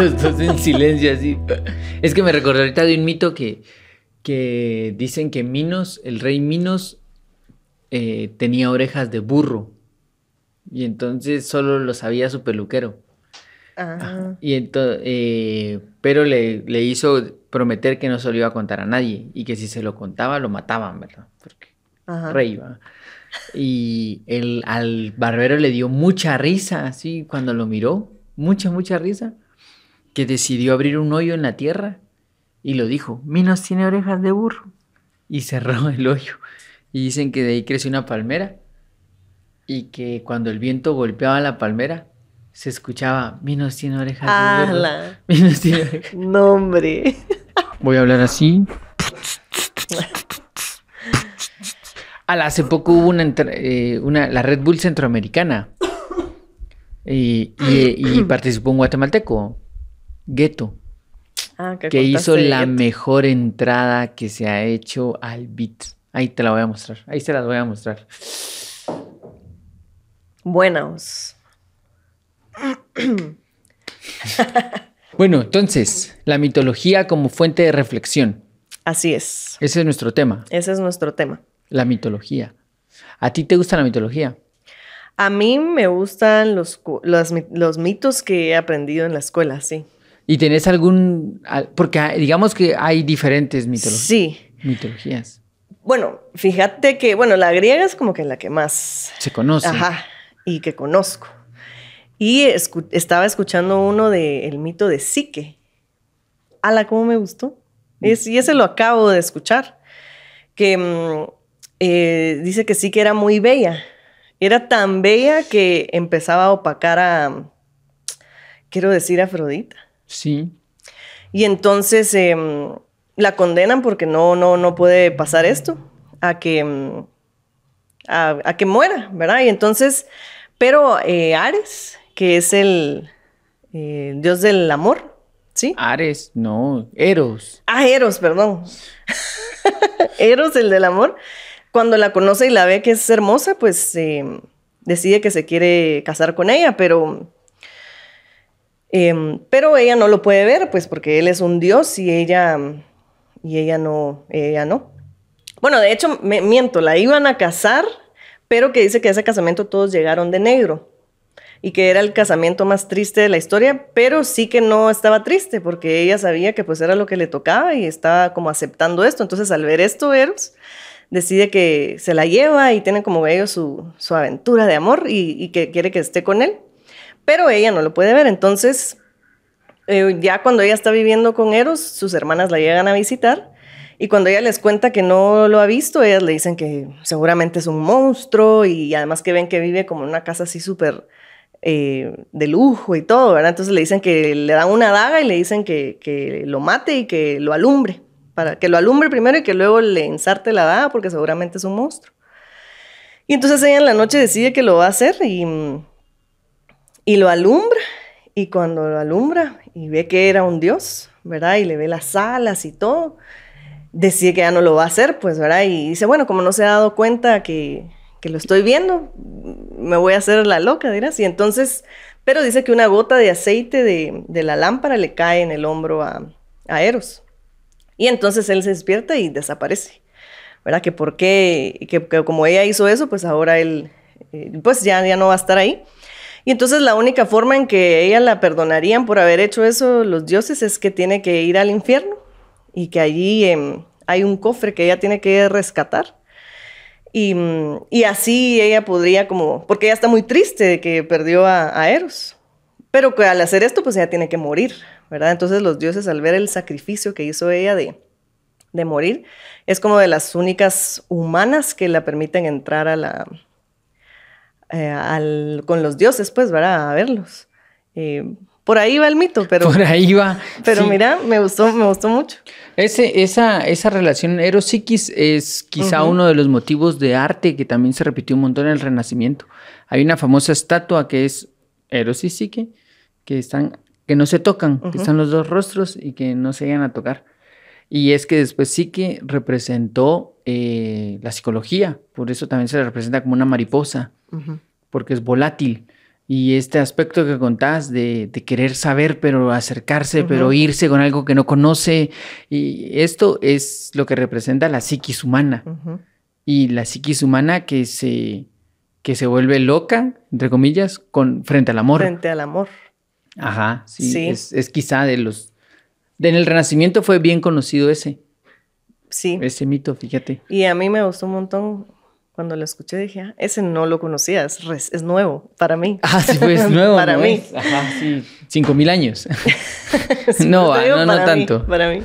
Los dos en silencio así. Es que me recordé ahorita de un mito que, que dicen que Minos, el rey Minos, eh, tenía orejas de burro. Y entonces solo lo sabía su peluquero. Ah, Y entonces, eh, pero le, le hizo prometer que no se lo iba a contar a nadie y que si se lo contaba lo mataban, ¿verdad? Porque ajá. rey. Y el, al barbero le dio mucha risa, así, cuando lo miró, mucha, mucha risa, que decidió abrir un hoyo en la tierra y lo dijo, Minos tiene orejas de burro. Y cerró el hoyo. Y dicen que de ahí creció una palmera y que cuando el viento golpeaba la palmera, se escuchaba, Minos tiene orejas de burro. Minos tiene orejas. No, hombre. Voy a hablar así. Al, hace poco hubo una, eh, una- la Red Bull Centroamericana. Y, y- y participó un guatemalteco, Gueto, Ah, que contaste hizo la mejor entrada que se ha hecho al beat. Ahí te la voy a mostrar. Ahí se las voy a mostrar. Buenos. Bueno, entonces, la mitología como fuente de reflexión. Así es. Ese es nuestro tema, Ese es nuestro tema. la mitología. ¿A ti te gusta la mitología? A mí me gustan los, los, los mitos que he aprendido en la escuela, sí. ¿Y tenés algún...? al- Porque digamos que hay diferentes mitolo- Sí. mitologías. Bueno, fíjate que, bueno, la griega es como que la que más, Se conocen. ajá, y que conozco. Y escu- estaba escuchando uno del mito de Psique. Ala, cómo me gustó. Es- y ese lo acabo de escuchar. Que mm, eh, dice que Psique era muy bella. Era tan bella que empezaba a opacar a, quiero decir, a Afrodita. Sí. Y entonces em, la condenan porque no, no, no puede pasar esto, a que, a, a que muera, ¿verdad? Y entonces, pero eh, Ares, que es el eh, dios del amor, ¿sí? Ares, no. Eros. Ah, Eros, perdón. Eros, el del amor, cuando la conoce y la ve que es hermosa, pues em, decide que se quiere casar con ella, pero... em, pero ella no lo puede ver, pues porque él es un dios y ella, y ella no, ella no. Bueno, de hecho, miento, la iban a casar, pero que dice que ese casamiento todos llegaron de negro y que era el casamiento más triste de la historia, pero sí que no estaba triste porque ella sabía que pues era lo que le tocaba y estaba como aceptando esto. Entonces al ver esto, Eros decide que se la lleva y tiene como ellos su, su aventura de amor y que quiere que esté con él, pero ella no lo puede ver. Entonces eh, ya cuando ella está viviendo con Eros, sus hermanas la llegan a visitar y cuando ella les cuenta que no lo ha visto, ellas le dicen que seguramente es un monstruo y además que ven que vive como en una casa así súper eh, de lujo y todo, ¿verdad? Entonces le dicen que le dan una daga y le dicen que, que lo mate y que lo alumbre, para que lo alumbre primero y que luego le ensarte la daga porque seguramente es un monstruo. Y entonces ella en la noche decide que lo va a hacer y, y lo alumbra y cuando lo alumbra y ve que era un dios, ¿verdad? Y le ve las alas y todo, decide que ya no lo va a hacer, pues, ¿verdad? Y dice, bueno, como no se ha dado cuenta que, que lo estoy viendo, me voy a hacer la loca, dirás. Y entonces, pero dice que una gota de aceite de, de la lámpara le cae en el hombro a, a Eros. Y entonces él se despierta y desaparece. ¿Verdad? Que por qué, que, que como ella hizo eso, pues ahora él, eh, pues ya, ya no va a estar ahí. Y entonces la única forma en que ella la perdonarían por haber hecho eso los dioses es que tiene que ir al infierno y que allí em, hay un cofre que ella tiene que rescatar. Y, mm, y así ella podría como, porque ella está muy triste de que perdió a, a Eros, pero que al hacer esto pues ella tiene que morir, ¿verdad? Entonces los dioses al ver el sacrificio que hizo ella de, de morir, es como de las únicas humanas que la permiten entrar a la, eh, al- con los dioses, pues, ¿verdad? A verlos. Eh, por ahí va el mito, pero, Por ahí va. pero Sí. mira, me gustó, me gustó mucho. Ese, esa, esa relación Eros-Psiquis es quizá uno de los motivos de arte que también se repitió un montón en el Renacimiento. Hay una famosa estatua que es Eros y Psique, que están, que no se tocan, que están los dos rostros y que no se llegan a tocar. Y es que después Psique representó eh, la psicología, por eso también se le representa como una mariposa, porque es volátil. Y este aspecto que contás de, de querer saber, pero acercarse, pero irse con algo que no conoce. Y esto es lo que representa la psiquis humana. Y la psiquis humana que se, que se vuelve loca, entre comillas, con, frente al amor. Frente al amor. Ajá, sí. Es, es, quizá de los... en el Renacimiento fue bien conocido ese. Sí. Ese mito, fíjate. Y a mí me gustó un montón cuando lo escuché dije, ah, ese no lo conocía, es, es nuevo para mí. Ah, sí, pues nuevo. para mí. Ajá, sí. Cinco mil años. no, no, no tanto. para mí.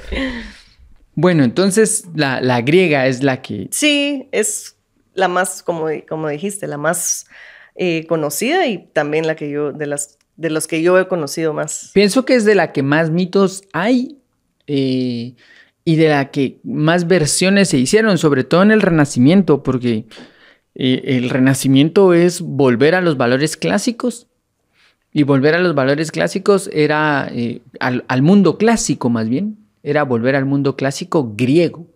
Bueno, entonces la, la, griega es la que... Sí, es la más, como, como dijiste, la más eh, conocida y también la que yo, de, las, de los que yo he conocido más. Pienso que es de la que más mitos hay. Eh, y de la que más versiones se hicieron, sobre todo en el Renacimiento, porque eh, el Renacimiento es volver a los valores clásicos. Y volver a los valores clásicos era eh, al, mundo clásico más bien, era volver al mundo clásico griego.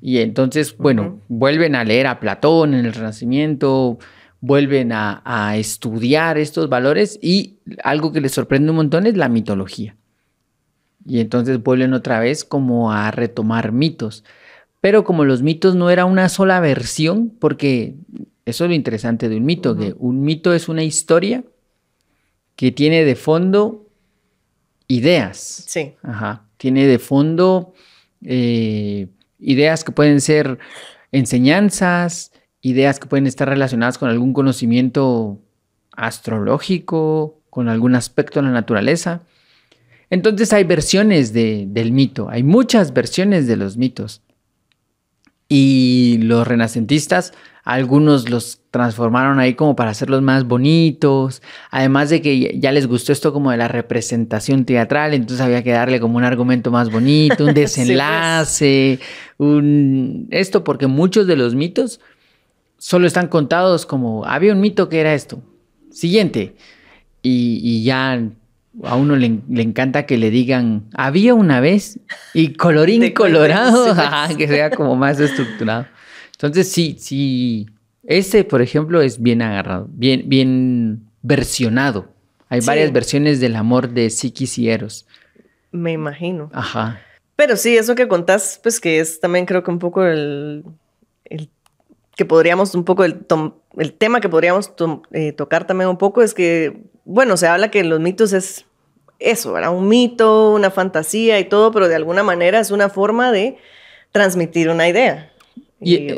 Y entonces, bueno, vuelven a leer a Platón en el Renacimiento, vuelven a, a estudiar estos valores y algo que les sorprende un montón es la mitología. Y entonces vuelven otra vez como a retomar mitos. Pero como los mitos no era una sola versión, porque eso es lo interesante de un mito, que un mito es una historia que tiene de fondo ideas. Sí. Ajá. Tiene de fondo eh, ideas que pueden ser enseñanzas, ideas que pueden estar relacionadas con algún conocimiento astrológico, con algún aspecto de la naturaleza. Entonces hay versiones del mito, hay muchas versiones de los mitos. Y los renacentistas, algunos los transformaron ahí como para hacerlos más bonitos, además de que ya les gustó esto como de la representación teatral, entonces había que darle como un argumento más bonito, un pues. desenlace, un esto porque muchos de los mitos solo están contados como había un mito que era esto. Siguiente. Y, y ya a uno le, encanta que le digan, había una vez y colorín colorado, que sea como más estructurado. Entonces, sí, sí, ese, por ejemplo, es bien agarrado, bien, bien versionado. Hay varias versiones del amor de Psiquis y Eros. Me imagino. Ajá. Pero sí, eso que contás, pues que es también creo que un poco el, que podríamos un poco, el, el tema que podríamos eh, tocar también un poco es que, bueno, se habla que los mitos es eso, era un mito, una fantasía y todo, pero de alguna manera es una forma de transmitir una idea. Y,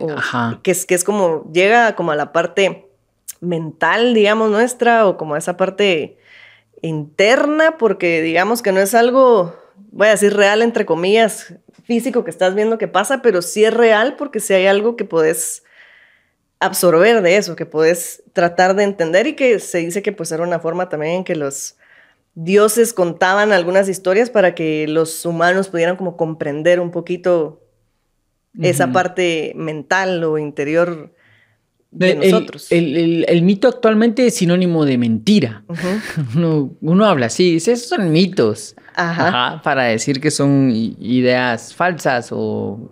Que, es, que es como, llega como a la parte mental, digamos, nuestra, o como a esa parte interna, porque digamos que no es algo, voy a decir real, entre comillas, físico que estás viendo que pasa, pero sí es real porque si hay algo que puedes absorber de eso, que puedes tratar de entender y que se dice que pues era una forma también en que los dioses contaban algunas historias para que los humanos pudieran como comprender un poquito esa parte mental o interior de nosotros. El, mito actualmente es sinónimo de mentira. uno, habla así, dice, esos son mitos. para decir que son ideas falsas o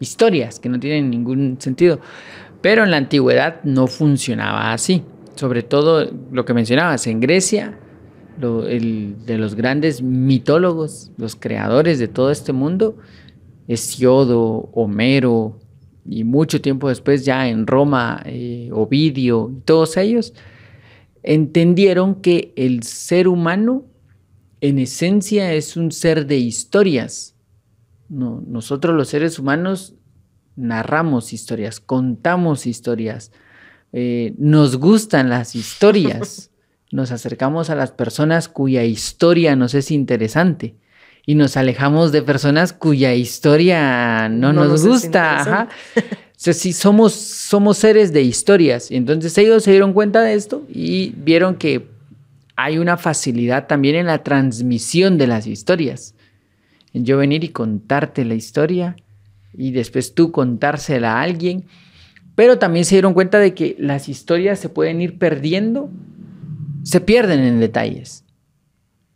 historias que no tienen ningún sentido. Pero en la antigüedad no funcionaba así. Sobre todo lo que mencionabas, en Grecia de los grandes mitólogos, los creadores de todo este mundo, Hesiodo, Homero, y mucho tiempo después ya en Roma, eh, Ovidio, todos ellos, entendieron que el ser humano en esencia es un ser de historias. nosotros los seres humanos narramos historias, contamos historias, eh, nos gustan las historias. nos acercamos a las personas cuya historia nos es interesante y nos alejamos de personas cuya historia no, nos, gusta. Ajá. O sea, sí, somos, somos seres de historias. Y entonces ellos se dieron cuenta de esto y vieron que hay una facilidad también en la transmisión de las historias. En yo venir y contarte la historia y después tú contársela a alguien. Pero también se dieron cuenta de que las historias se pueden ir perdiendo se pierden en detalles.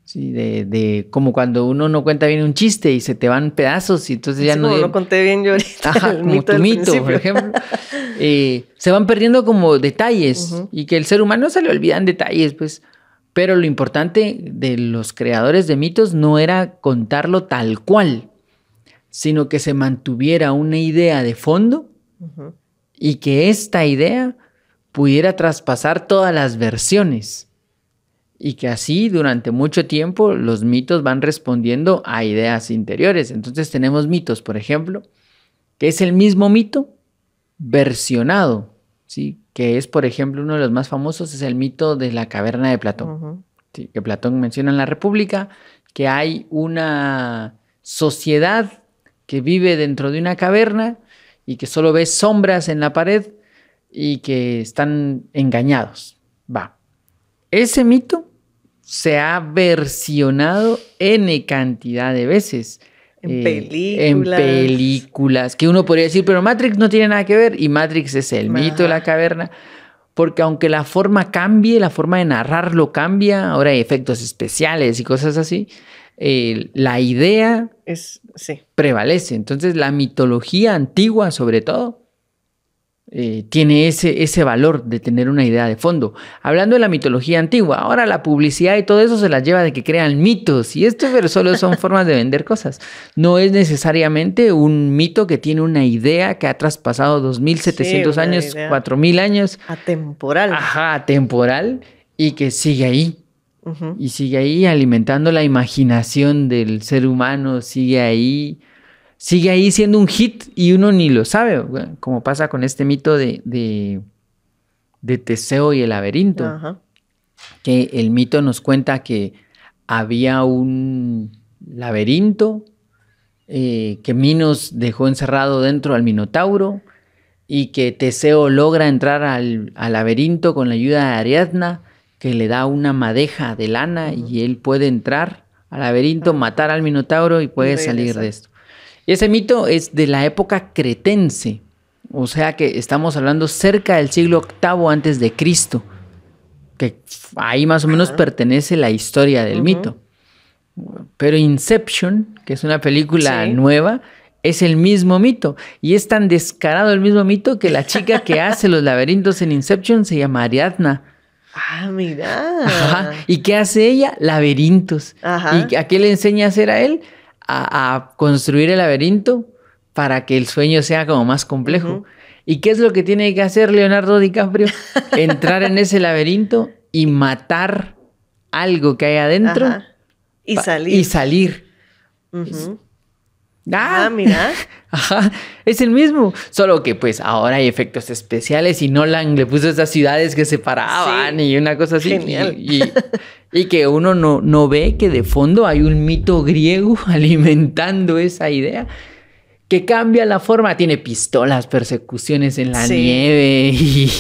Sí, de, de como cuando uno no cuenta bien un chiste y se te van pedazos y entonces ya Así no... como no conté bien yo ahorita Ajá, el como mito tu mito, por ejemplo. Eh, se van perdiendo como detalles y que el ser humano se le olvidan detalles, pues. Pero lo importante de los creadores de mitos no era contarlo tal cual, sino que se mantuviera una idea de fondo y que esta idea pudiera traspasar todas las versiones. Y que así durante mucho tiempo los mitos van respondiendo a ideas interiores. Entonces tenemos mitos, por ejemplo, que es el mismo mito versionado, ¿sí? que es, por ejemplo, uno de los más famosos, es el mito de la caverna de Platón. Sí, que Platón menciona en la República, que hay una sociedad que vive dentro de una caverna y que solo ve sombras en la pared y que están engañados. Va. Ese mito se ha versionado N cantidad de veces. En En películas. películas. Que uno podría decir, pero Matrix no tiene nada que ver. Y Matrix es el mito de la caverna. Porque aunque la forma cambie, la forma de narrarlo cambia, ahora hay efectos especiales y cosas así, eh, la idea Es, sí. prevalece. Entonces la mitología antigua, sobre todo, eh, tiene ese, ese valor de tener una idea de fondo. Hablando de la mitología antigua, ahora la publicidad y todo eso se las lleva de que crean mitos. Y esto pero solo son formas de vender cosas. No es necesariamente un mito que tiene una idea que ha traspasado 2.700 una años, idea. 4.000 años, Atemporal. ajá, temporal, y que sigue ahí. Y sigue ahí alimentando la imaginación del ser humano, sigue ahí, sigue ahí siendo un hit y uno ni lo sabe, güey, como pasa con este mito de, de, de Teseo y el laberinto, que el mito nos cuenta que había un laberinto eh, que Minos dejó encerrado dentro al Minotauro y que Teseo logra entrar al, al laberinto con la ayuda de Ariadna, que le da una madeja de lana y él puede entrar al laberinto, matar al Minotauro y puede salir de esto. Y ese mito es de la época cretense, o sea que estamos hablando cerca del siglo VIII antes de Cristo, que ahí más o menos Ajá. pertenece la historia del mito. Pero Inception, que es una película Sí. nueva, es el mismo mito. Y es tan descarado el mismo mito que la chica que hace los laberintos en Inception se llama Ariadna. Ah, mira. Ajá. ¿Y qué hace ella? Laberintos. Ajá. ¿Y a qué le enseña a hacer a él? A, a construir el laberinto para que el sueño sea como más complejo. ¿Y qué es lo que tiene que hacer Leonardo DiCaprio? Entrar en ese laberinto y matar algo que hay adentro Ajá. Y salir. Y salir. Ujú. Ah, Ah, mira. Ajá, es el mismo. Solo que pues ahora hay efectos especiales y Nolan le puso esas ciudades que se paraban Sí. y una cosa así. Genial. Y, y- y que uno no, no ve que de fondo hay un mito griego alimentando esa idea. Que cambia la forma, tiene pistolas, persecuciones en la Sí. nieve y,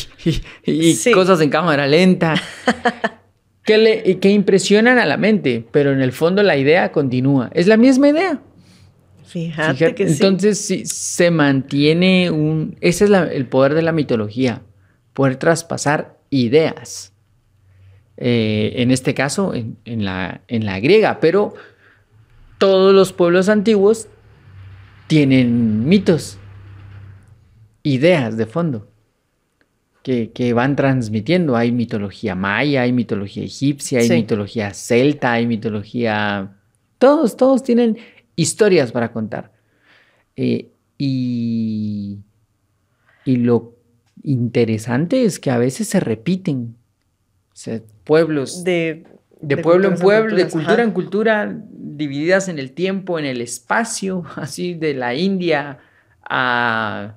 y- Sí. cosas en cámara lenta. que, le, que impresionan a la mente, pero en el fondo la idea continúa. Es la misma idea. Fíjate, Fíjate, que sí. entonces sí, se mantiene un... Ese es la- el poder de la mitología, poder traspasar ideas. Eh, en este caso, en, en la, en la griega, pero todos los pueblos antiguos tienen mitos, ideas de fondo, que, que van transmitiendo. Hay mitología maya, hay mitología egipcia, hay Sí. mitología celta, hay mitología... Todos, todos tienen historias para contar. Eh, y, y lo interesante es que a veces se repiten. O sea, pueblos de, De, pueblo en pueblo, de cultura ajá. en cultura, divididas en el tiempo, en el espacio, así de la India a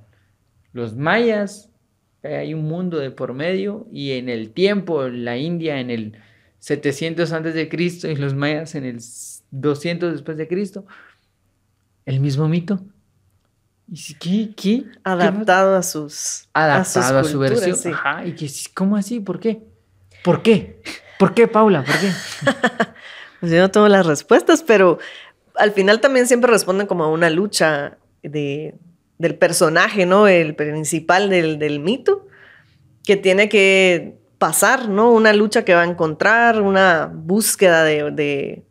los mayas. Hay un mundo de por medio y en el tiempo, la India en el 700 antes de Cristo y los mayas en el 200 después de Cristo. El mismo mito. ¿Y si- qué? ¿Qué? ¿Qué Adaptado a sus. adaptado a, sus su culturas, versión. sí. Ajá, y que ¿cómo así? ¿Por qué? ¿Por qué? ¿Por qué, Paula? ¿Por qué? Pues yo no tengo las respuestas, pero al final también siempre responden como a una lucha de, del personaje, ¿no? El principal del, del mito, que tiene que pasar, ¿no? Una lucha que va a encontrar, una búsqueda de,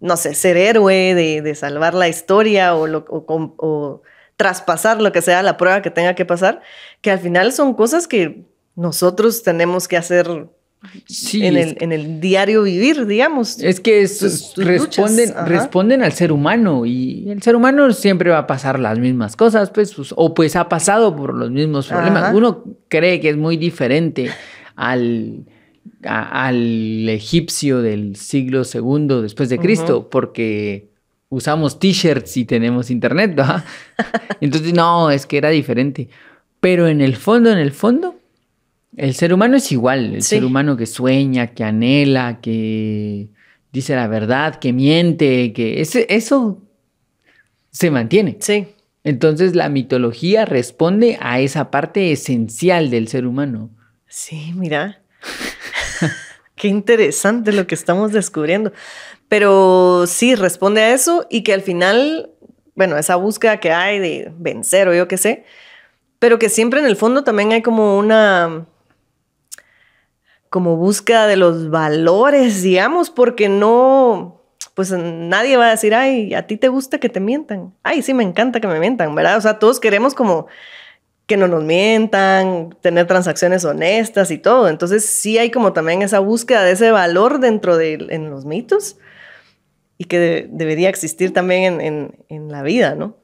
no sé, ser héroe, de, salvar la historia o, o, traspasar lo que sea la prueba que tenga que pasar, que al final son cosas que nosotros tenemos que hacer en, el, en, el, diario vivir, digamos. Es que responden, responden al ser humano y el ser humano siempre va a pasar las mismas cosas, pues, pues o pues ha pasado por los mismos problemas. Uno cree que es muy diferente al, al egipcio del siglo segundo después de Cristo, porque usamos t-shirts y tenemos internet, ¿verdad? Entonces, no, es que era diferente. Pero en el fondo, en el fondo, el ser humano es igual, el ser humano que sueña, que anhela, que dice la verdad, que miente, que ese, eso se mantiene. Sí. Entonces la mitología responde a esa parte esencial del ser humano. Sí, mira. Qué interesante lo que estamos descubriendo. Pero sí, responde a eso y que al final, bueno, esa búsqueda que hay de vencer o yo qué sé, pero que siempre en el fondo también hay como una como búsqueda de los valores, digamos, porque no, pues nadie va a decir, ay, a ti te gusta que te mientan. Ay, sí, me encanta que me mientan, ¿verdad? O sea, todos queremos como que no nos mientan, tener transacciones honestas y todo. Entonces sí hay como también esa búsqueda de ese valor dentro de en los mitos y que debería existir también en, en, la vida, ¿no?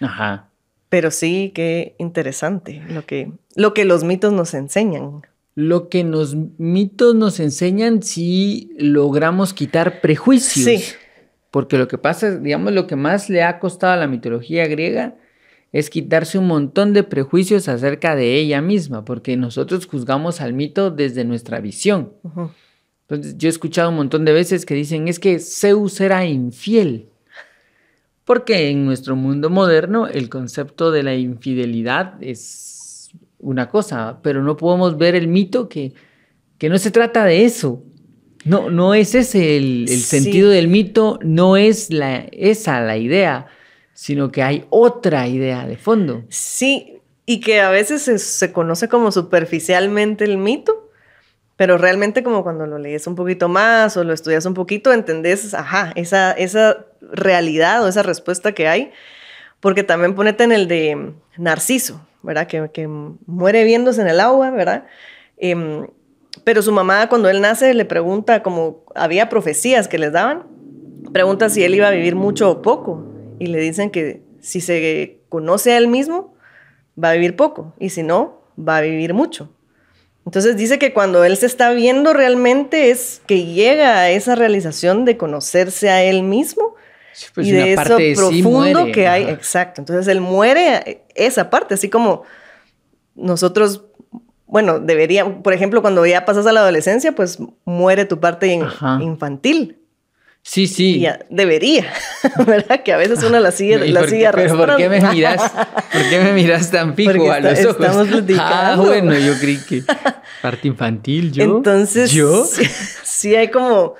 Ajá. Pero sí, qué interesante lo que, lo que los mitos nos enseñan lo que los mitos nos enseñan si logramos quitar prejuicios. Sí. Porque lo que pasa, digamos, lo que más le ha costado a la mitología griega es quitarse un montón de prejuicios acerca de ella misma, porque nosotros juzgamos al mito desde nuestra visión. Entonces, yo he escuchado un montón de veces que dicen, es que Zeus era infiel. Porque en nuestro mundo moderno el concepto de la infidelidad es una cosa, pero no podemos ver el mito que, que no se trata de eso. No, no es ese el, sentido del mito, no es la, esa la idea, sino que hay otra idea de fondo. Sí, y que a veces se, conoce como superficialmente el mito, pero realmente como cuando lo lees un poquito más o lo estudias un poquito, entendés, ajá, esa, esa realidad o esa respuesta que hay, porque también ponete en el de Narciso, ¿verdad? Que, muere viéndose en el agua, ¿verdad? Em, pero su mamá cuando él nace le pregunta, como había profecías que les daban, pregunta si él iba a vivir mucho o poco. Y le dicen que si se conoce a él mismo, va a vivir poco. Y si no, va a vivir mucho. Entonces dice que cuando él se está viendo realmente es que llega a esa realización de conocerse a él mismo pues y de eso profundo que hay. Exacto. Entonces él muere esa parte, así como nosotros, bueno, debería, por ejemplo, cuando ya pasas a la adolescencia, pues muere tu parte infantil. Sí, sí. debería, ¿verdad? Que a veces uno la sigue, la sigue Pero ¿por qué me miras, ¿por qué me miras tan fijo a los ojos? Estamos platicando. Ah, bueno, yo creí que parte infantil, yo. Entonces, ¿yo? sí hay como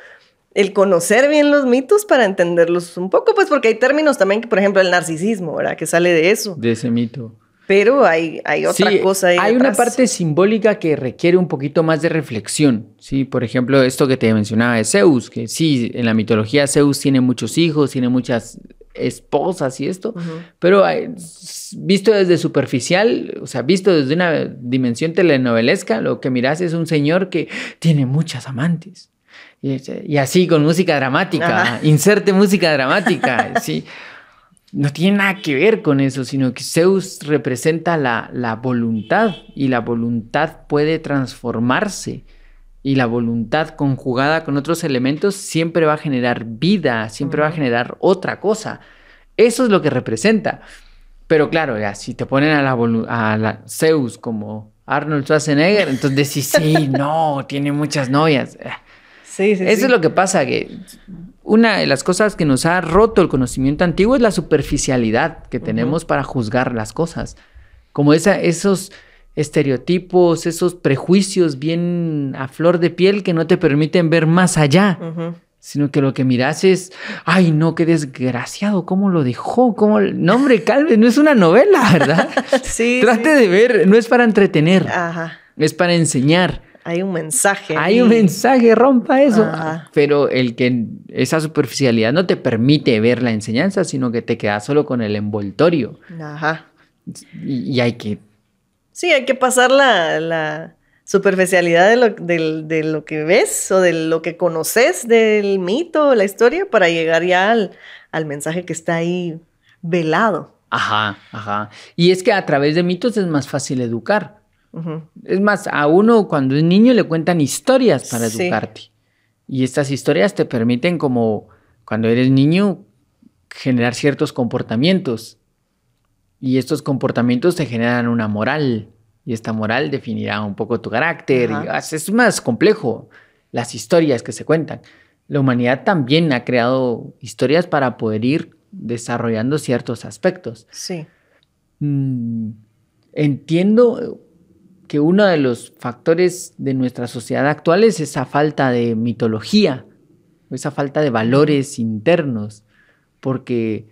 el conocer bien los mitos para entenderlos un poco, pues porque hay términos también, que, por ejemplo, el narcisismo, ¿verdad? Que sale de eso. De ese mito. Pero hay, hay otra cosa ahí. Hay una parte simbólica que requiere un poquito más de reflexión, ¿sí? Por ejemplo, esto que te mencionaba de Zeus, que sí, en la mitología Zeus tiene muchos hijos, tiene muchas esposas y esto, pero visto desde superficial, o sea, visto desde una dimensión telenovelesca, lo que miras es un señor que tiene muchas amantes. Y, así con música dramática, inserte música dramática, sí. No tiene nada que ver con eso, sino que Zeus representa la, la voluntad y la voluntad puede transformarse y la voluntad conjugada con otros elementos siempre va a generar vida, siempre va a generar otra cosa. Eso es lo que representa. Pero claro, ya, si te ponen a la, a la Zeus como Arnold Schwarzenegger, entonces decís, sí, no, tiene muchas novias. Eso es lo que pasa, que una de las cosas que nos ha roto el conocimiento antiguo es la superficialidad que tenemos para juzgar las cosas. Como esa, esos estereotipos, esos prejuicios bien a flor de piel que no te permiten ver más allá. Sino que lo que miras es, ay, no, qué desgraciado, ¿cómo lo dejó? ¿Cómo? No, hombre, calve, no es una novela, ¿verdad? sí. Trate de ver, no es para entretener, es para enseñar Hay un mensaje. Hay un mensaje, rompa eso. Pero el que esa superficialidad no te permite ver la enseñanza, sino que te quedas solo con el envoltorio. Ajá. Y, hay que... Sí, hay que pasar la, superficialidad de lo, de, lo, que ves o de lo que conoces del mito, la historia, para llegar ya al, al mensaje que está ahí velado. Ajá, ajá. Y es que a través de mitos es más fácil educar. Es más, a uno cuando es niño le cuentan historias para educarte. Y estas historias te permiten como cuando eres niño generar ciertos comportamientos. Y estos comportamientos te generan una moral. Y esta moral definirá un poco tu carácter. es más complejo las historias que se cuentan. La humanidad también ha creado historias para poder ir desarrollando ciertos aspectos. Sí. Mm, entiendo que uno de los factores de nuestra sociedad actual es esa falta de mitología, esa falta de valores internos, porque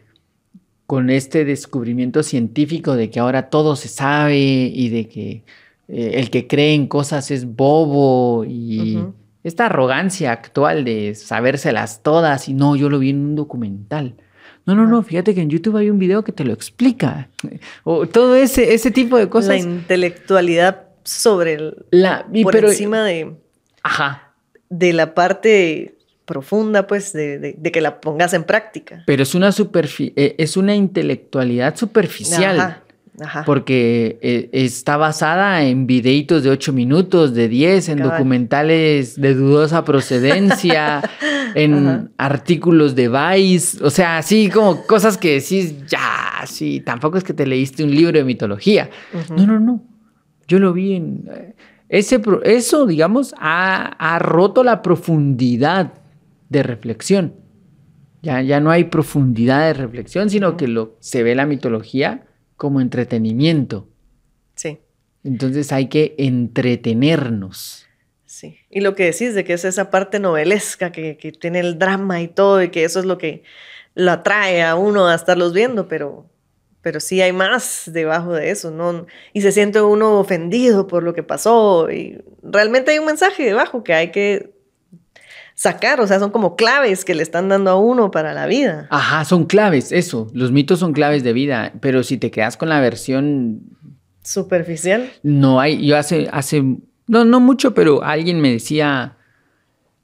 con este descubrimiento científico de que ahora todo se sabe y de que eh, el que cree en cosas es bobo y esta arrogancia actual de sabérselas todas y no, yo lo vi en un documental. No, no, no, fíjate que en YouTube hay un video que te lo explica. O todo ese, ese tipo de cosas. La intelectualidad sobre el, la, por encima de, ajá. de la parte profunda, pues, de, que la pongas en práctica. Pero es una, eh, es una intelectualidad superficial. Ajá, Porque eh, está basada en videitos de 8 minutos, de 10, en documentales de dudosa procedencia, en artículos de Vice, o sea, así como cosas que decís, ya, sí, tampoco es que te leíste un libro de mitología. No, no, no. Yo lo vi en... Eh, ese, eso, digamos, ha, roto la profundidad de reflexión. Ya, ya no hay profundidad de reflexión, sino que lo, se ve la mitología como entretenimiento. Sí. Entonces hay que entretenernos. Sí. Y lo que decís de que es esa parte novelesca que, que tiene el drama y todo, y que eso es lo que lo atrae a uno a estarlos viendo, pero pero sí hay más debajo de eso, ¿no? Y se siente uno ofendido por lo que pasó y realmente hay un mensaje debajo que hay que sacar, o sea, son como claves que le están dando a uno para la vida. Ajá, son claves, eso, los mitos son claves de vida, pero si te quedas con la versión superficial. No hay, yo hace, hace, no, no mucho, pero alguien me decía,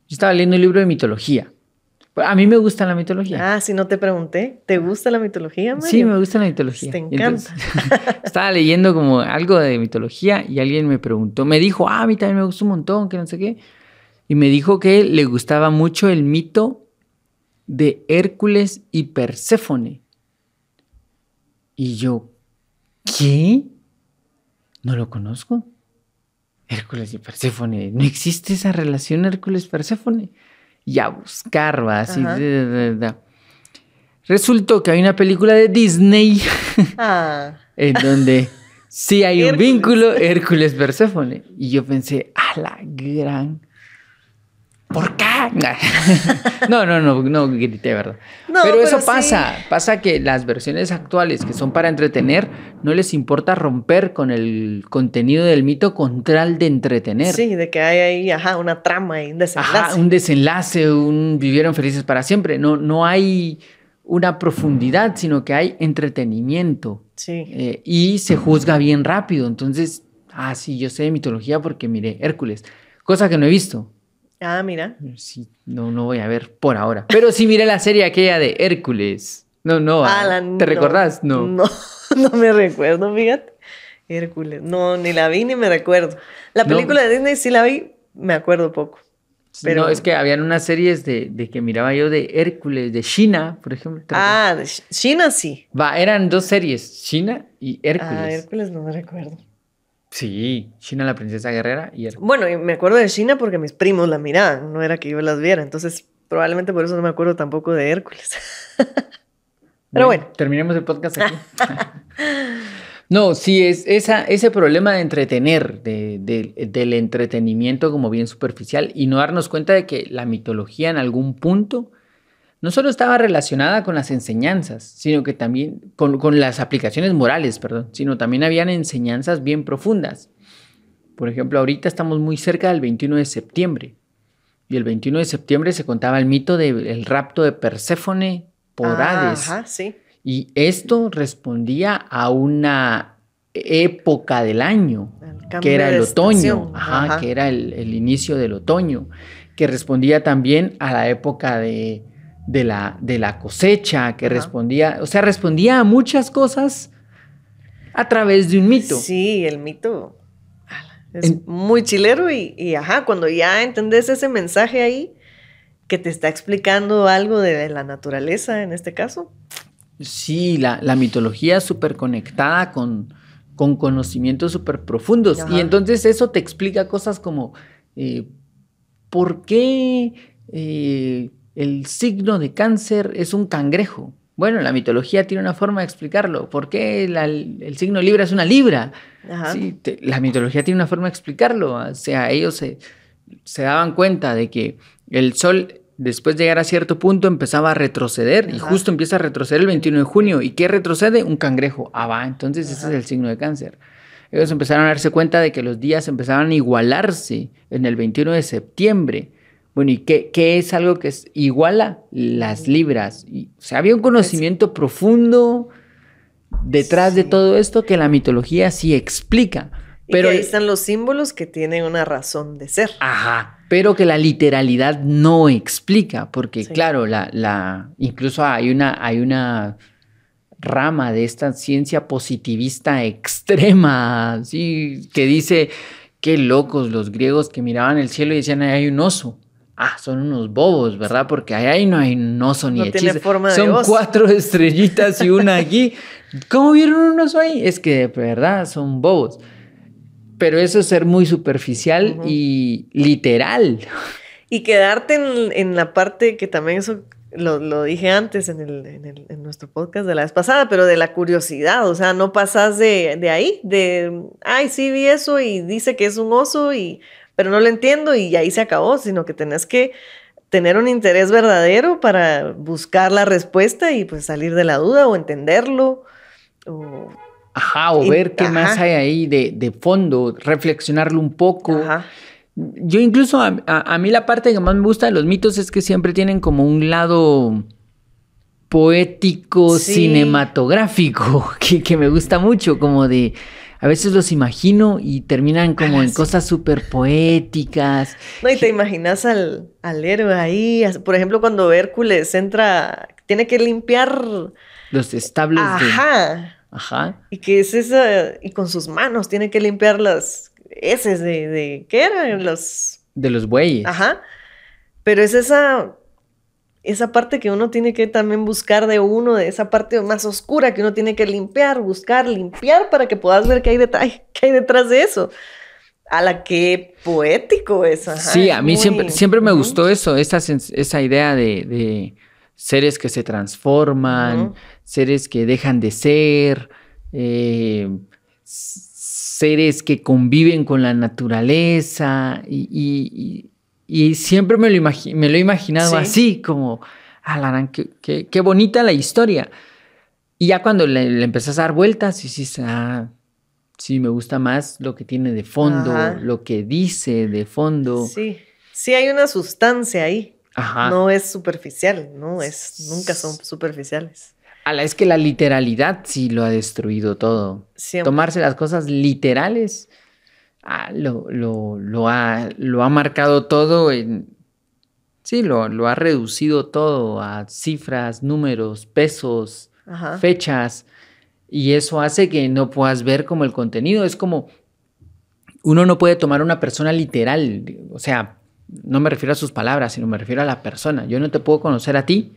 yo estaba leyendo un libro de mitología a mí me gusta la mitología. Ah, si no te pregunté, ¿te gusta la mitología, Mario? Sí, me gusta la mitología. Te encanta. estaba leyendo como algo de mitología y alguien me preguntó, me dijo, ah, a mí también me gusta un montón, que no sé qué. Y me dijo que le gustaba mucho el mito de Hércules y Perséfone. Y yo, ¿qué? No lo conozco. Hércules y Perséfone. No existe esa relación Hércules-Perséfone y a buscar, va, así. Resultó que hay una película de Disney ah. en donde sí hay un vínculo Hércules-Perséfone. Y yo pensé, a la gran ¿Por qué? no, no, no, no grité, ¿verdad? pero, eso pasa, pasa que las versiones actuales que son para entretener, no les importa romper con el contenido del mito con tal de entretener. Sí, de que hay ahí, ajá, una trama y un desenlace. Ajá, un desenlace, un vivieron felices para siempre. No, no hay una profundidad, sino que hay entretenimiento. Sí. Eh, y se juzga bien rápido. Entonces, ah, sí, yo sé de mitología porque miré Hércules, cosa que no he visto. Ah, mira. Sí, no, no voy a ver por ahora. Pero sí miré la serie aquella de Hércules. No, no. Ah, ¿Te recordás? No. No, no me recuerdo, fíjate. Hércules. No, ni la vi ni me recuerdo. La película de Disney sí la vi, me acuerdo poco. Pero... No, es que habían unas series de, de, que miraba yo de Hércules, de China, por ejemplo. Ah, de China sí. Va, eran dos series, China y Hércules. Ah, Hércules no me recuerdo. Sí, China la princesa guerrera y Bueno, y me acuerdo de China porque mis primos la miraban, no era que yo las viera, entonces probablemente por eso no me acuerdo tampoco de Hércules. Pero bueno, Terminemos el podcast aquí. no, sí, es esa, ese problema de entretener, del entretenimiento como bien superficial y no darnos cuenta de que la mitología en algún punto no solo estaba relacionada con las enseñanzas, sino que también con, las aplicaciones morales, perdón, sino también habían enseñanzas bien profundas. Por ejemplo, ahorita estamos muy cerca del 21 de septiembre. Y el 21 de septiembre se contaba el mito del rapto de Perséfone por Ah, Hades. Ajá, sí. Y esto respondía a una época del año, que era el otoño, estación. ajá, Ajá. que era el, el inicio del otoño, que respondía también a la época de, de la, de la cosecha, que Ajá. respondía, o sea, respondía a muchas cosas a través de un mito. Sí, el mito. Es En- muy chilero y, y, ajá, cuando ya entendés ese mensaje ahí que te está explicando algo de la naturaleza en este caso. Sí, la, la mitología súper conectada con, con conocimientos súper profundos. Ajá. Y entonces eso te explica cosas como, eh, ¿por qué eh, el signo de cáncer es un cangrejo? Bueno, la mitología tiene una forma de explicarlo. ¿Por qué la- el signo libra es una libra? Ajá. Sí, te- la mitología tiene una forma de explicarlo. O sea, ellos se, se daban cuenta de que el sol, después de llegar a cierto punto, empezaba a retroceder y justo empieza a retroceder el 21 de junio. ¿Y qué retrocede? Un cangrejo. Ah, va, entonces ese es el signo de cáncer. Ellos empezaron a darse cuenta de que los días empezaban a igualarse en el 21 de septiembre. Bueno, ¿y qué, qué es algo que es, iguala? Las libras. Y, o sea, había un conocimiento profundo detrás de todo esto que la mitología sí explica. Y Pero, que ahí están los símbolos que tienen una razón de ser. ajá, pero que la literalidad no explica, porque Sí. claro, la, la, incluso hay una, hay una rama de esta ciencia positivista extrema, ¿sí? que dice, qué locos los griegos que miraban el cielo y decían, ahí hay un oso. Ah, son unos bobos, ¿verdad? Porque ahí, no hay un oso ni No de tiene forma de Son oso. cuatro estrellitas y una aquí. ¿Cómo vieron un oso ahí? Es que de verdad son bobos. Pero eso es ser muy superficial Ujú. y literal. Y quedarte en, en la parte que también eso lo, lo dije antes en, el, en, el- en nuestro podcast de la vez pasada, pero de la curiosidad, o sea, no pasas de, de ahí, de, ay, sí vi eso y dice que es un oso, y, pero no lo entiendo y ahí se acabó, sino que tenés que tener un interés verdadero para buscar la respuesta y pues salir de la duda o entenderlo. O, Ajá, o Y- ver qué más hay ahí de, de fondo, reflexionarlo un poco. ajá, Yo incluso, a, a- a mí la parte que más me gusta de los mitos es que siempre tienen como un lado poético, Sí. cinematográfico, que, que me gusta mucho, como de... A veces los imagino y terminan como Ala, en sí. cosas súper poéticas. No, y te imaginas al, al héroe ahí, por ejemplo, cuando Hércules entra, tiene que limpiar, Los establos de... ajá, Ajá. y que es esa, y con sus manos tiene que limpiar las heces de, de ¿qué eran? Los, De los bueyes. ajá, pero es esa, esa parte que uno tiene que también buscar de uno, de esa parte más oscura que uno tiene que limpiar, buscar, limpiar para que puedas ver qué hay qué hay detrás de eso. A la que poético es. ajá, Sí, a mí muy- siempre, siempre me gustó eso, esa, esa idea de, de seres que se transforman, seres que dejan de ser, eh, seres que conviven con la naturaleza y, y- y- y siempre me lo, me lo he imaginado Sí. así, como, ah, la gran, qué, qué- qué bonita la historia. Y ya cuando le, le empezás a dar vueltas, y dices, ah, sí, me gusta más lo que tiene de fondo, Ajá. lo que dice de fondo. Sí, sí hay una sustancia ahí. Ajá. No es superficial, no es, nunca son superficiales. A la es que la literalidad sí lo ha destruido todo. Siempre. Tomarse las cosas literales ah, lo, lo, lo ha, lo ha marcado todo en... Sí, lo, ha reducido todo a cifras, números, pesos, Ajá. fechas. Y eso hace que no puedas ver como el contenido. Es como uno no puede tomar a una persona literal. O sea, no me refiero a sus palabras, sino me refiero a la persona. Yo no te puedo conocer a ti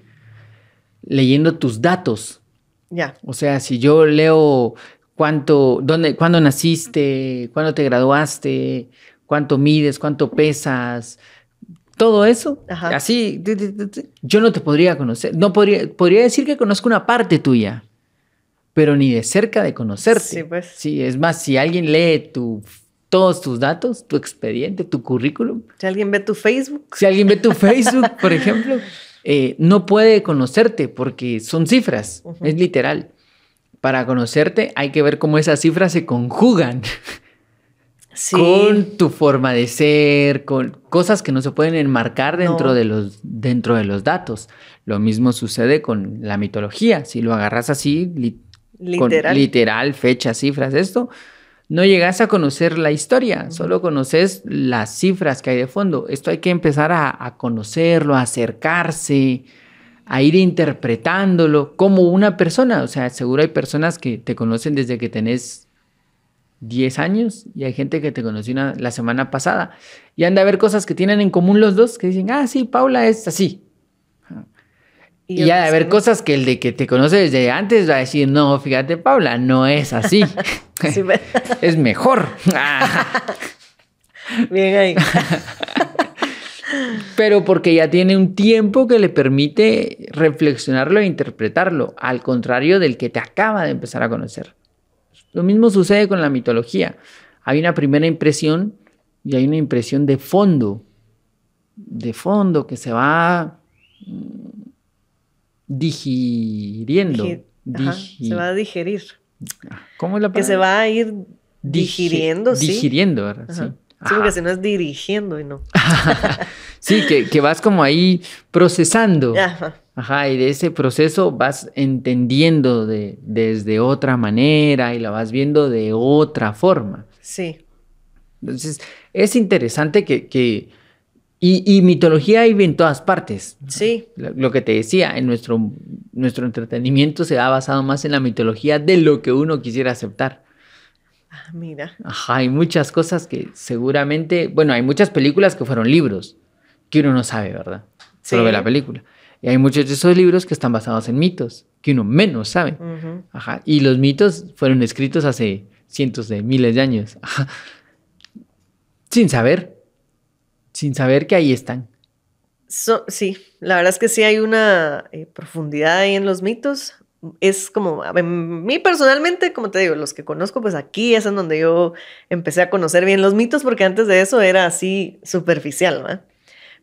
leyendo tus datos. Ya. O sea, si yo leo cuánto, dónde, cuándo naciste, cuándo te graduaste, cuánto mides, cuánto pesas, todo eso, Ajá. así, yo no te podría conocer. No podría, podría decir que conozco una parte tuya, pero ni de cerca de conocerte. Sí, pues. Sí, es más, si alguien lee tu, todos tus datos, tu expediente, tu currículum, Si alguien ve tu Facebook, si alguien ve tu Facebook, por ejemplo, eh, no puede conocerte porque son cifras, Ujú. es literal. Para conocerte hay que ver cómo esas cifras se conjugan. con tu forma de ser, con cosas que no se pueden enmarcar dentro, de los, dentro de los datos. Lo mismo sucede con la mitología. Si lo agarras así, literal. literal, fechas, cifras, esto, no llegas a conocer la historia, solo conoces las cifras que hay de fondo. Esto hay que empezar a, a conocerlo, a acercarse, a ir interpretándolo como una persona. O sea, seguro hay personas que te conocen desde que tenés 10 años y hay gente que te conoció la semana pasada y han de haber cosas que tienen en común los dos que dicen, ah, sí, Paula es así. Y, ya de haber cosas que el de que te conoce desde antes va a decir, no, fíjate, Paula, no es así. es mejor. Bien ahí. Pero porque ya tiene un tiempo que le permite reflexionarlo e interpretarlo, al contrario del que te acaba de empezar a conocer. Lo mismo sucede con la mitología. Hay una primera impresión y hay una impresión de fondo, de fondo que se va mm, digiriendo. se va a digerir. ¿Cómo es la palabra? Que se va a ir digiriendo, sí. Digiriendo, ¿verdad? Sí. Sí, porque si no es dirigiendo y no. sí, que, que, vas como ahí procesando. Ajá. Ajá, y de ese proceso vas entendiendo de, desde otra manera y la vas viendo de otra forma. Sí. Entonces, es interesante que... y, mitología hay en todas partes. Sí. Lo, que te decía, en nuestro, nuestro entretenimiento se ha basado más en la mitología de lo que uno quisiera aceptar. Ah, mira. Ajá, hay muchas cosas que seguramente, bueno, hay muchas películas que fueron libros que uno no sabe, ¿verdad? Solo ve la película. Y hay muchos de esos libros que están basados en mitos, que uno menos sabe. Ajá. Y los mitos fueron escritos hace cientos de miles de años. Sin saber. Sin saber que ahí están. sí, la verdad es que sí hay una eh, profundidad ahí en los mitos. Es como, a mí personalmente, como te digo, los que conozco, pues aquí es en donde yo empecé a conocer bien los mitos, porque antes de eso era así superficial, ¿verdad?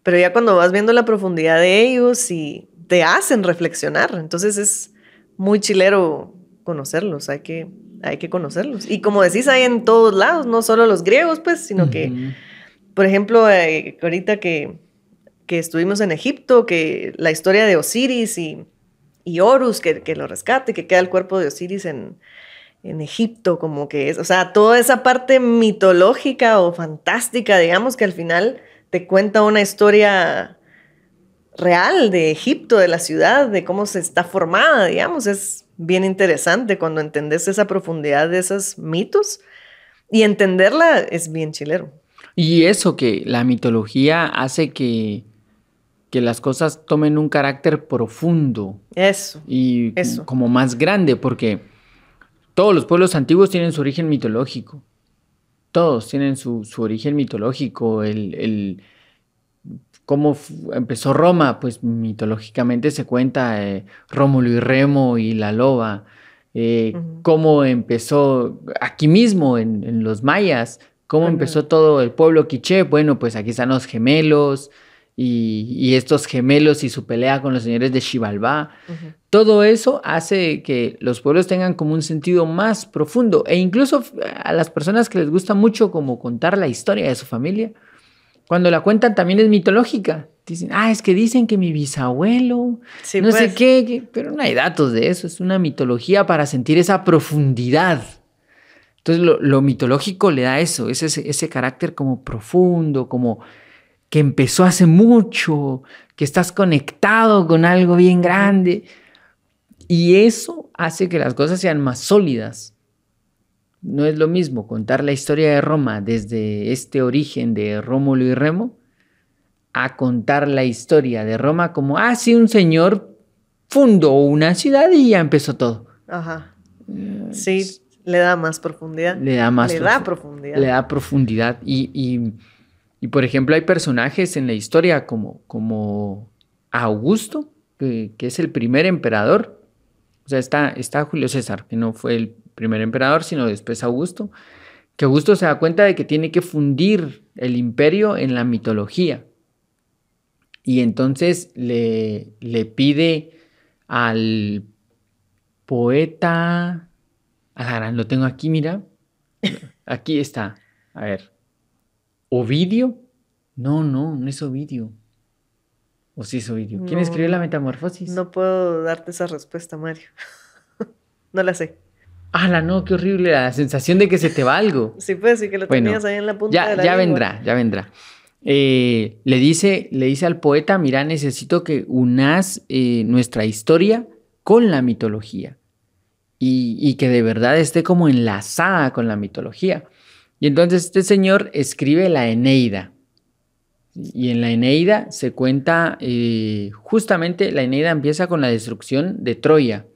Pero ya cuando vas viendo la profundidad de ellos y te hacen reflexionar, entonces es muy chilero conocerlos, hay que, hay que conocerlos. Y como decís, hay en todos lados, no solo los griegos, pues, sino que, por ejemplo, eh, ahorita que, que, estuvimos en Egipto, que la historia de Osiris y, y Horus, que, que, lo rescate, que queda el cuerpo de Osiris en, en Egipto, como que es, o sea, toda esa parte mitológica o fantástica, digamos, que al final te cuenta una historia real de Egipto, de la ciudad, de cómo se está formada, digamos. Es bien interesante cuando entendés esa profundidad de esos mitos y entenderla es bien chilero. Y eso que la mitología hace que, que las cosas tomen un carácter profundo. Eso. Y como más grande, porque todos los pueblos antiguos tienen su origen mitológico. Todos tienen su, origen mitológico, el, cómo empezó Roma, pues mitológicamente se cuenta eh, Rómulo y Remo y la loba, eh, cómo empezó aquí mismo en, los mayas, cómo empezó todo el pueblo quiché, bueno, pues aquí están los gemelos, y, estos gemelos y su pelea con los señores de Xibalbá. Todo eso hace que los pueblos tengan como un sentido más profundo e incluso a las personas que les gusta mucho como contar la historia de su familia, cuando la cuentan también es mitológica. Dicen, ah, es que dicen que mi bisabuelo, no sé pues. qué, pero no hay datos de eso, es una mitología para sentir esa profundidad. Entonces lo, mitológico le da eso, ese, ese carácter como profundo, como que empezó hace mucho, que estás conectado con algo bien grande. Y eso hace que las cosas sean más sólidas. No es lo mismo contar la historia de Roma desde este origen de Rómulo y Remo a contar la historia de Roma como, ah, sí, un señor fundó una ciudad y ya empezó todo. Ajá. Sí, le da más profundidad. Le da más le da profundidad. Le da profundidad. y y por ejemplo, hay personajes en la historia como, como Augusto, que, es el primer emperador. O sea, está, está Julio César, que no fue el primer emperador, sino después Augusto. Que Augusto se da cuenta de que tiene que fundir el imperio en la mitología. Y entonces le, le pide al poeta. lo tengo aquí, mira. Aquí está. A ver. ¿Ovidio? No, no, no es Ovidio. ¿O sí es Ovidio? ¿Quién No. escribió la metamorfosis? No puedo darte esa respuesta, Mario. no la sé. ¡Hala, no! ¡Qué horrible! La sensación de que se te va algo. Sí, pues sí que lo Bueno, tenías ahí en la punta Ya, de la ya lengua. vendrá, ya vendrá. Eh, le, dice, le dice al poeta, mira, necesito que unas eh, nuestra historia con la mitología y, y que de verdad esté como enlazada con la mitología. Y entonces este señor escribe la Eneida. Y en la Eneida se cuenta, eh, justamente la Eneida empieza con la destrucción de Troya,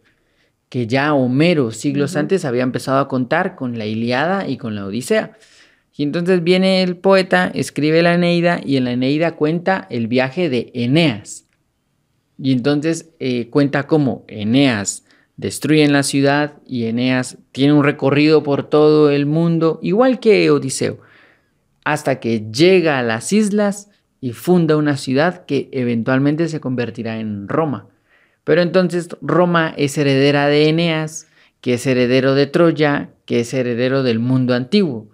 que ya Homero siglos antes había empezado a contar con la Iliada y con la Odisea. Y entonces viene el poeta, escribe la Eneida y en la Eneida cuenta el viaje de Eneas. Y entonces eh, cuenta cómo Eneas destruyen la ciudad y Eneas tiene un recorrido por todo el mundo, igual que Odiseo, hasta que llega a las islas y funda una ciudad que eventualmente se convertirá en Roma. Pero entonces Roma es heredera de Eneas, que es heredero de Troya, que es heredero del mundo antiguo.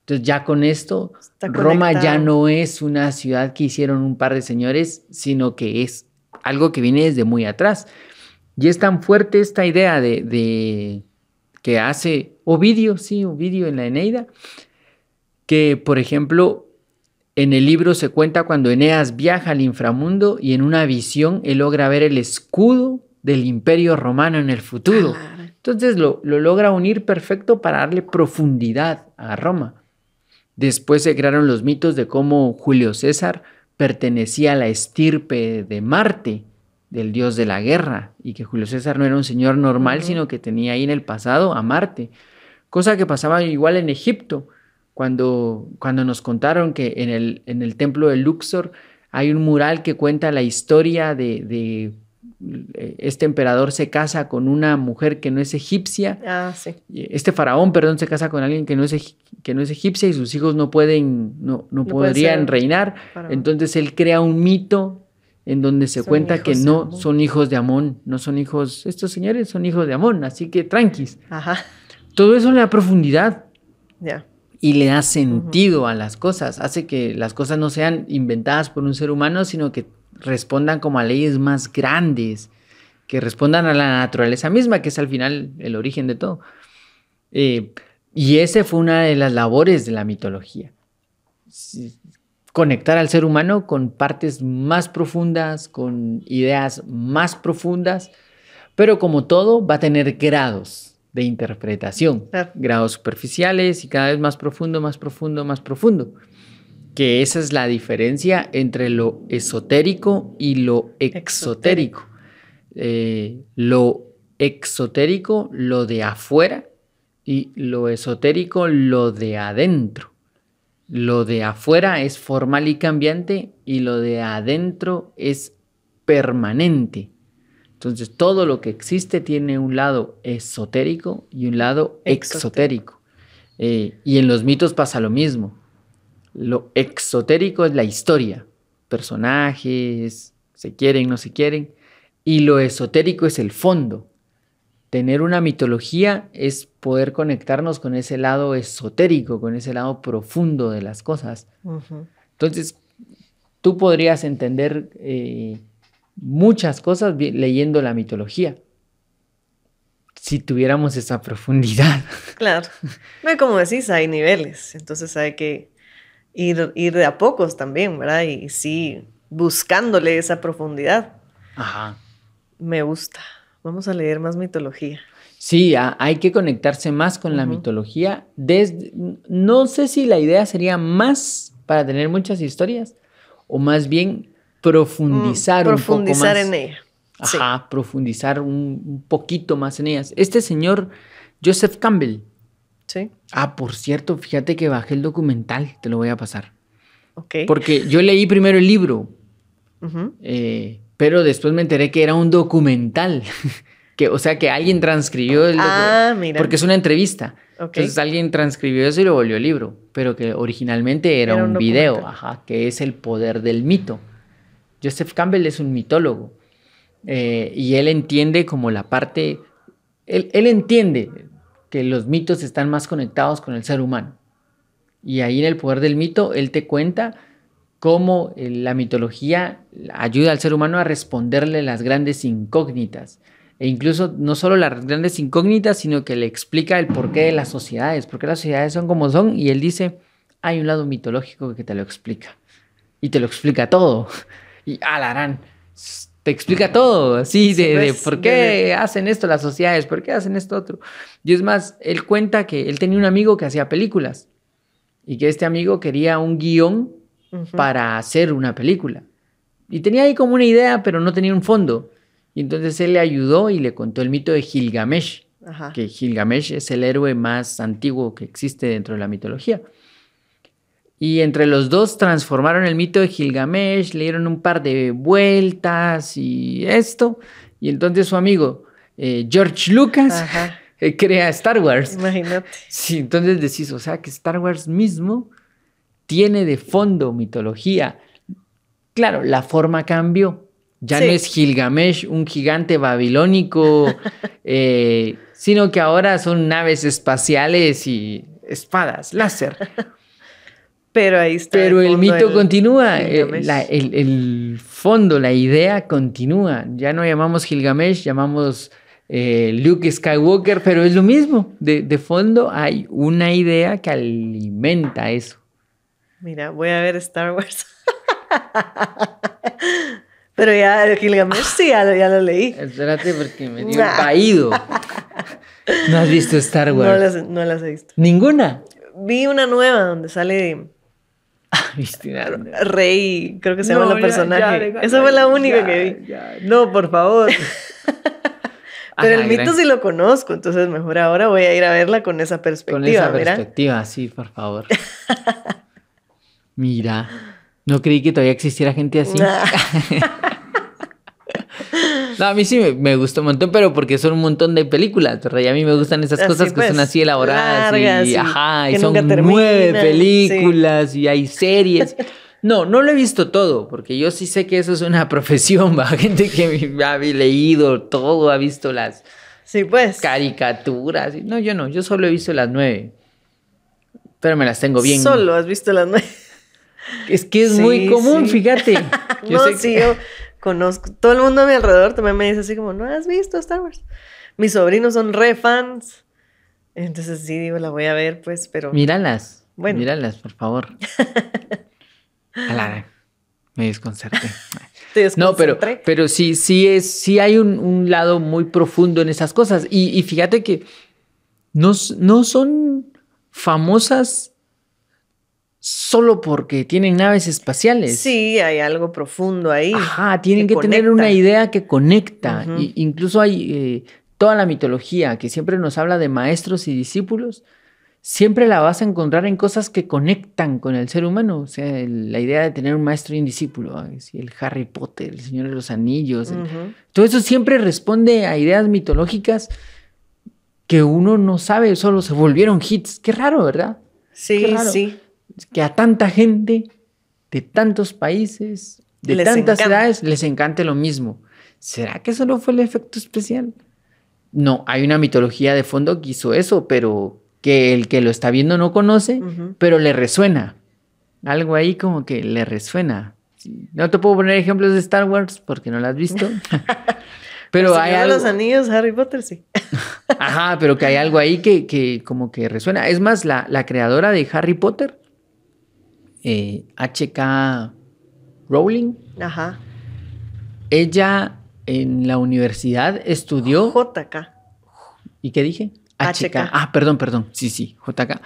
Entonces ya con esto, Roma ya no es una ciudad que hicieron un par de señores, sino que es algo que viene desde muy atrás. Y es tan fuerte esta idea de, de- que hace Ovidio, sí, Ovidio en la Eneida, que por ejemplo en el libro se cuenta cuando Eneas viaja al inframundo y en una visión él logra ver el escudo del imperio romano en el futuro. Claro. Entonces lo, lo logra unir perfecto para darle profundidad a Roma. Después se crearon los mitos de cómo Julio César pertenecía a la estirpe de Marte, del dios de la guerra, y que Julio César no era un señor normal, sino que tenía ahí en el pasado a Marte. Cosa que pasaba igual en Egipto, cuando, cuando nos contaron que en el, en el templo de Luxor hay un mural que cuenta la historia de, de, eh, este emperador se casa con una mujer que no es egipcia Ah, sí. este faraón, perdón, se casa con alguien que no es, que no es egipcia y sus hijos no pueden, no, no podrían reinar. faraón. Entonces él crea un mito en donde se Son cuenta que no son hijos de Amón, no son hijos, estos señores son hijos de Amón, así que tranquis. Ajá. Todo eso le da profundidad y le da sentido a las cosas, hace que las cosas no sean inventadas por un ser humano, sino que respondan como a leyes más grandes, que respondan a la naturaleza misma, que es al final el origen de todo. Eh, y esa fue una de las labores de la mitología. Sí, Conectar al ser humano con partes más profundas, con ideas más profundas, pero como todo va a tener grados de interpretación, Claro. grados superficiales y cada vez más profundo, más profundo, más profundo. Que esa es la diferencia entre lo esotérico y lo exotérico. Eh, lo exotérico, lo de afuera, y lo esotérico, lo de adentro. Lo de afuera es formal y cambiante y lo de adentro es permanente. Entonces todo lo que existe tiene un lado esotérico y un lado exotérico. Eh, y en los mitos pasa lo mismo. Lo exotérico es la historia, personajes, se quieren, no se quieren, y lo esotérico es el fondo. Tener una mitología es poder conectarnos con ese lado esotérico, con ese lado profundo de las cosas. Entonces, tú podrías entender eh, muchas cosas leyendo la mitología, si tuviéramos esa profundidad. Claro. Ve, como decís, hay niveles. Entonces hay que ir, ir de a pocos también, ¿verdad? Y sí, buscándole esa profundidad. Ajá. Me gusta. Vamos a leer más mitología. Sí, a- hay que conectarse más con la mitología. Desde, no sé si la idea sería más para tener muchas historias o más bien profundizar Mm, un profundizar poco más. en ella. Sí. Ajá, profundizar un, un poquito más en ellas. Este señor, Joseph Campbell. Sí. Ah, por cierto, fíjate que bajé el documental, te lo voy a pasar. Ok. Porque yo leí primero el libro, eh, pero después me enteré que era un documental. que, o sea, que alguien transcribió el Ah, mira. Porque es una entrevista. Entonces alguien transcribió eso y lo volvió libro, pero que originalmente era, Era un, un video, ajá, que es el poder del mito. Joseph Campbell es un mitólogo eh, y él entiende como la parte, él, él entiende que los mitos están más conectados con el ser humano, Y ahí en el poder del mito, él te cuenta cómo eh, la mitología ayuda al ser humano a responderle las grandes incógnitas. E incluso no solo las grandes incógnitas, sino que le explica el porqué de las sociedades, por qué las sociedades son como son. Y él dice, hay un lado mitológico que te lo explica. Y te lo explica todo. Y alarán, te explica todo, así, de, de, por qué hacen esto las sociedades, por qué hacen esto otro. Y es más, él cuenta que él tenía un amigo que hacía películas y que este amigo quería un guion para hacer una película. Y tenía ahí como una idea, pero no tenía un fondo. Y entonces él le ayudó y le contó el mito de Gilgamesh, que Gilgamesh es el héroe más antiguo que existe dentro de la mitología. Y entre los dos transformaron el mito de Gilgamesh, le dieron un par de vueltas y esto. Y entonces su amigo eh, George Lucas eh, crea Star Wars. Imagínate. Sí, entonces decís, o sea, que Star Wars mismo tiene de fondo mitología. Claro, la forma cambió. Ya no es Gilgamesh, un gigante babilónico, eh, sino que ahora son naves espaciales y espadas, láser. Pero ahí está. Pero el, mito continúa, eh, el, fondo, la idea continúa. Ya no llamamos Gilgamesh, llamamos eh, Luke Skywalker, pero es lo mismo. De, fondo hay una idea que alimenta eso. Mira, voy a ver Star Wars. pero ya Gilgamesh sí, ya, lo leí. Espérate porque me dio un ¿No has visto Star Wars? No las, no las he visto. ¿Ninguna? Vi una nueva donde sale Rey, creo que se llama el personaje. Esa fue la única que vi. No, por favor. Pero el mito sí lo conozco, entonces mejor ahora voy a ir a verla con esa perspectiva. Con esa perspectiva, sí, por favor. mira, no creí que todavía existiera gente así. No, a mí sí me, gustó un montón, pero porque son un montón de películas, Y a mí me gustan esas cosas que son pues, así elaboradas y, ajá, y son nueve películas y hay series. No, no lo he visto todo, porque yo sí sé que eso es una profesión, va. Gente que ha leído todo, ha visto las sí, pues. caricaturas. No, yo no, yo solo he visto las nueve. Pero me las tengo bien. Solo has visto las nueve. Es que es muy común, fíjate. Yo no, sí, yo, conozco, todo el mundo a mi alrededor también me dice así como, ¿no has visto Star Wars? Mis sobrinos son re fans. Entonces sí, digo, la voy a ver, pues, pero... Míralas. Bueno. Míralas, por favor. Alara, me desconcerté. no, pero, pero sí, sí, es, sí hay un, lado muy profundo en esas cosas. Y, fíjate que no, no son famosas solo porque tienen naves espaciales. Sí, hay algo profundo ahí. Ajá, tienen que, tener una idea que conecta. incluso hay eh, toda la mitología que siempre nos habla de maestros y discípulos. Siempre la vas a encontrar en cosas que conectan con el ser humano. O sea, la idea de tener un maestro y un discípulo. el Harry Potter, el Señor de los Anillos. todo eso siempre responde a ideas mitológicas que uno no sabe, solo se volvieron hits. Qué raro, ¿verdad? Sí, sí que a tanta gente de tantos países, de tantas ciudades, les encante lo mismo. ¿Será que solo fue el efecto especial? No, hay una mitología de fondo que hizo eso, pero que el que lo está viendo no conoce, pero le resuena. Algo ahí como que le resuena. No te puedo poner ejemplos de Star Wars porque no lo has visto. pero hay algo... los anillos, Harry Potter, sí. Ajá, pero que hay algo ahí que, que como que resuena. Es más, la, la creadora de Harry Potter HK eh, Rowling. Ajá. Ella en la universidad estudió. JK. ¿Y qué dije? HK. Ah, perdón, perdón. Sí, sí, JK.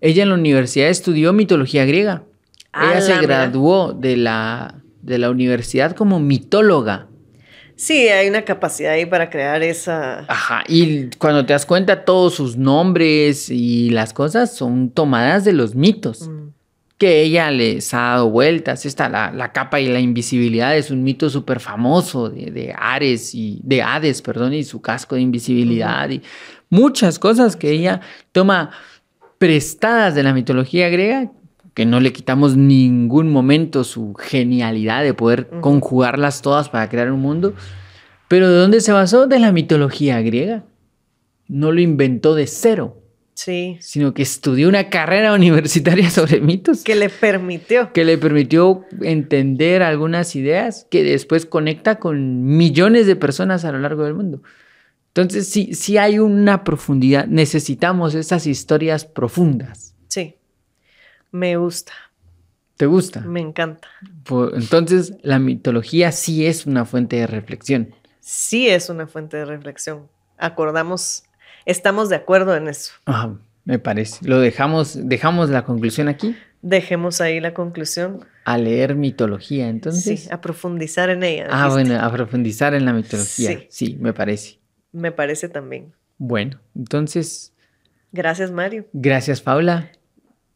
Ella en la universidad estudió mitología griega. Ah, Ella se graduó de la, de la universidad como mitóloga. Sí, hay una capacidad ahí para crear esa. Ajá, y cuando te das cuenta, todos sus nombres y las cosas son tomadas de los mitos. Mm que ella les ha dado vueltas. Esta, la, la capa y la invisibilidad es un mito súper famoso de, Ares y de Hades, perdón, y su casco de invisibilidad y muchas cosas que ella toma prestadas de la mitología griega que no le quitamos ningún momento su genialidad de poder conjugarlas todas para crear un mundo. Pero ¿de dónde se basó? De la mitología griega. No lo inventó de cero. Sí. sino que estudió una carrera universitaria sobre mitos Que le permitió. que le permitió entender algunas ideas que después conecta con millones de personas a lo largo del mundo. Entonces, sí, sí hay una profundidad, necesitamos esas historias profundas. Sí. Me gusta. ¿Te gusta? Me encanta. Por- entonces, la mitología sí es una fuente de reflexión. Sí es una fuente de reflexión. Acordamos, estamos de acuerdo en eso. Me parece. Lo dejamos, dejamos la conclusión aquí Dejemos ahí la conclusión. a leer mitología. Entonces, sí, a profundizar en ella. ah, bueno, a profundizar en la mitología. Sí. sí, me parece. Me parece también. Bueno, entonces, Gracias, Mario. gracias, Paula.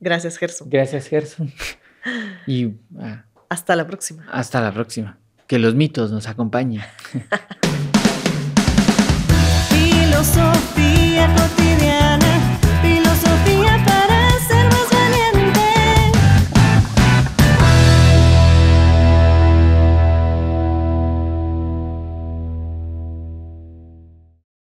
Gracias, Gerson. Gracias, Gerson. Y ah, Hasta la próxima. hasta la próxima. Que los mitos nos acompañen. filosofía